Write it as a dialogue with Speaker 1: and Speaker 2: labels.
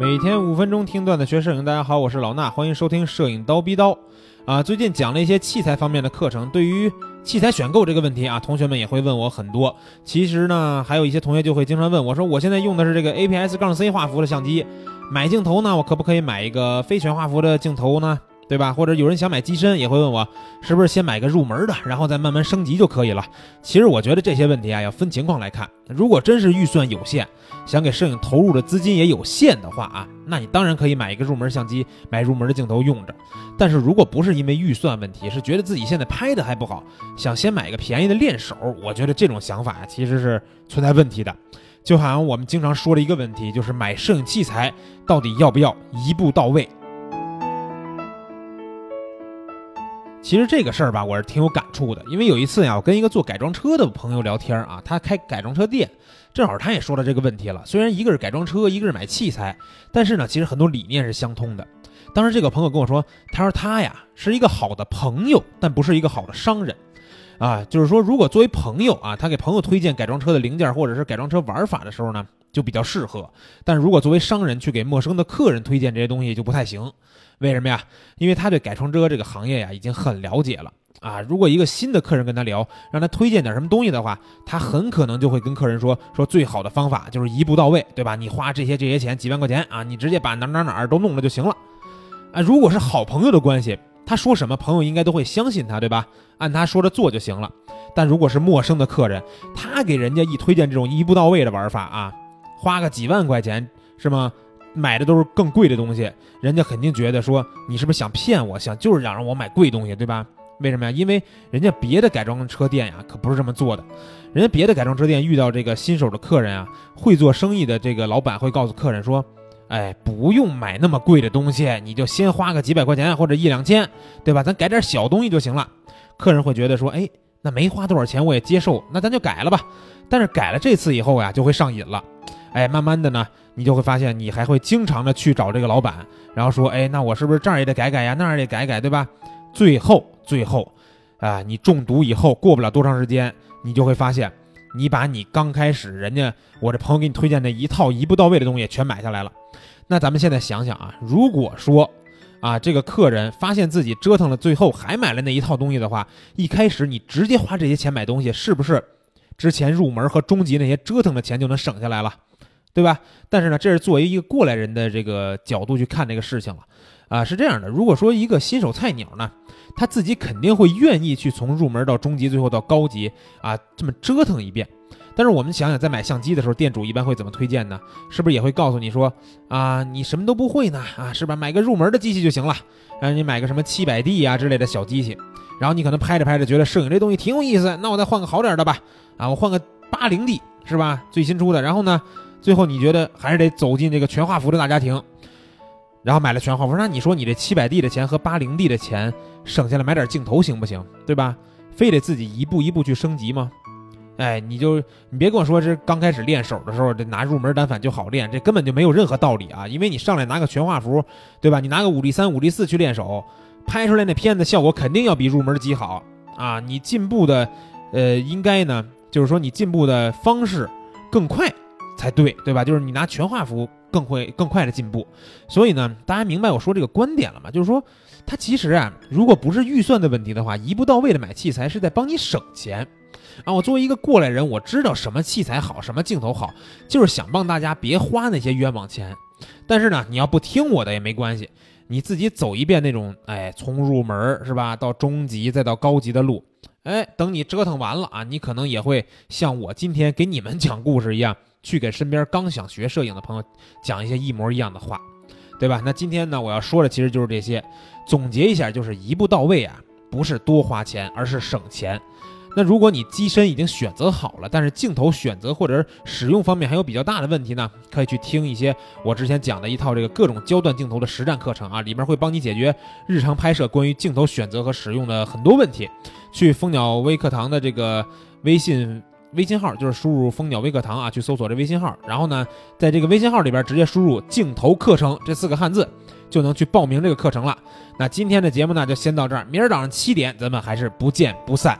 Speaker 1: 每天五分钟听段子学摄影，大家好，我是老衲，欢迎收听摄影刀逼刀。啊，最近讲了一些器材方面的课程，对于器材选购这个问题啊，同学们也会问我很多。其实呢，还有一些同学就会经常问我说，我现在用的是这个 APS-C 画幅的相机，买镜头呢，我可不可以买一个非全画幅的镜头呢？对吧？或者有人想买机身，也会问我是不是先买个入门的，然后再慢慢升级就可以了。其实我觉得这些问题啊，要分情况来看。如果真是预算有限，想给摄影投入的资金也有限的话啊，那你当然可以买一个入门相机，买入门的镜头用着。但是如果不是因为预算问题，是觉得自己现在拍的还不好，想先买个便宜的练手，我觉得这种想法其实是存在问题的。就好像我们经常说的一个问题，就是买摄影器材到底要不要一步到位？其实这个事儿吧，我是挺有感触的，因为有一次呀，我跟一个做改装车的朋友聊天啊，他开改装车店，正好他也说了。这个问题了。虽然一个是改装车，一个是买器材，但是呢，其实很多理念是相通的。当时这个朋友跟我说，他说他呀是一个好的朋友，但不是一个好的商人，啊，就是说如果作为朋友啊，他给朋友推荐改装车的零件或者是改装车玩法的时候呢，就比较适合；但如果作为商人去给陌生的客人推荐这些东西就不太行。为什么呀？因为他对改装车这个行业呀已经很了解了啊。如果一个新的客人跟他聊，让他推荐点什么东西的话，他很可能就会跟客人说说最好的方法就是一步到位，对吧？你花这些这些钱几万块钱啊，你直接把哪哪哪都弄了就行了啊。如果是好朋友的关系，他说什么朋友应该都会相信他，对吧？按他说的做就行了。但如果是陌生的客人，他给人家一推荐这种一步到位的玩法啊，花个几万块钱是吗？买的都是更贵的东西，人家肯定觉得说你是不是想骗我，想就是想让我买贵东西，对吧？为什么呀？因为人家别的改装车店呀，可不是这么做的。人家别的改装车店遇到这个新手的客人啊，会做生意的这个老板会告诉客人说：“哎，不用买那么贵的东西，你就先花个几百块钱或者一两千，对吧？咱改点小东西就行了。”客人会觉得说：“哎，那没花多少钱我也接受，那咱就改了吧。”但是改了这次以后呀，就会上瘾了。哎，慢慢的呢，你就会发现，你还会经常的去找这个老板，然后说，哎，那我是不是这儿也得改改呀，那儿也改改，对吧？最后，最后，啊，你中毒以后，过不了多长时间，你就会发现，你把你刚开始人家我这朋友给你推荐的一套一步到位的东西全买下来了。那咱们现在想想啊，如果说，啊，这个客人发现自己折腾了，最后还买了那一套东西的话，一开始你直接花这些钱买东西，是不是之前入门和中级那些折腾的钱就能省下来了？对吧？但是呢，这是作为一个过来人的这个角度去看这个事情了，啊，是这样的。如果说一个新手菜鸟呢，他自己肯定会愿意去从入门到中级，最后到高级啊，这么折腾一遍。但是我们想想，在买相机的时候，店主一般会怎么推荐呢？是不是也会告诉你说，啊，你什么都不会呢，啊，是吧？买个入门的机器就行了，啊，你买个什么七百 D 啊之类的小机器，然后你可能拍着拍着觉得摄影这东西挺有意思，那我再换个好点的吧，啊，我换个八零 D 是吧？最新出的，然后呢？最后你觉得还是得走进这个全画幅的大家庭，然后买了全画幅。那你说你这七百 D 的钱和八零 D 的钱省下来买点镜头行不行？对吧？非得自己一步一步去升级吗？哎，你就你别跟我说这刚开始练手的时候，这拿入门单反就好练，这根本就没有任何道理啊！因为你上来拿个全画幅，对吧？你拿个五 D 三、五 D 四去练手，拍出来那片子效果肯定要比入门机好啊！你进步的，呃，应该呢，就是说你进步的方式更快。才对，对吧？就是你拿全画幅更会更快的进步，所以呢，大家明白我说这个观点了吗？就是说，它其实啊，如果不是预算的问题的话，一步到位的买器材是在帮你省钱啊。我作为一个过来人，我知道什么器材好，什么镜头好，就是想帮大家别花那些冤枉钱。但是呢，你要不听我的也没关系，你自己走一遍那种，哎，从入门是吧，到中级再到高级的路，哎，等你折腾完了啊，你可能也会像我今天给你们讲故事一样。去给身边刚想学摄影的朋友讲一些一模一样的话，对吧？那今天呢，我要说的其实就是这些。总结一下，就是一步到位啊，不是多花钱，而是省钱。那如果你机身已经选择好了，但是镜头选择或者使用方面还有比较大的问题呢，可以去听一些我之前讲的一套这个各种焦段镜头的实战课程啊，里面会帮你解决日常拍摄关于镜头选择和使用的很多问题。去蜂鸟微课堂的这个微信。微信号就是输入蜂鸟微课堂啊，去搜索这微信号，然后呢，在这个微信号里边直接输入镜头课程这四个汉字，就能去报名这个课程了。那今天的节目呢，就先到这儿，明儿早上七点咱们还是不见不散。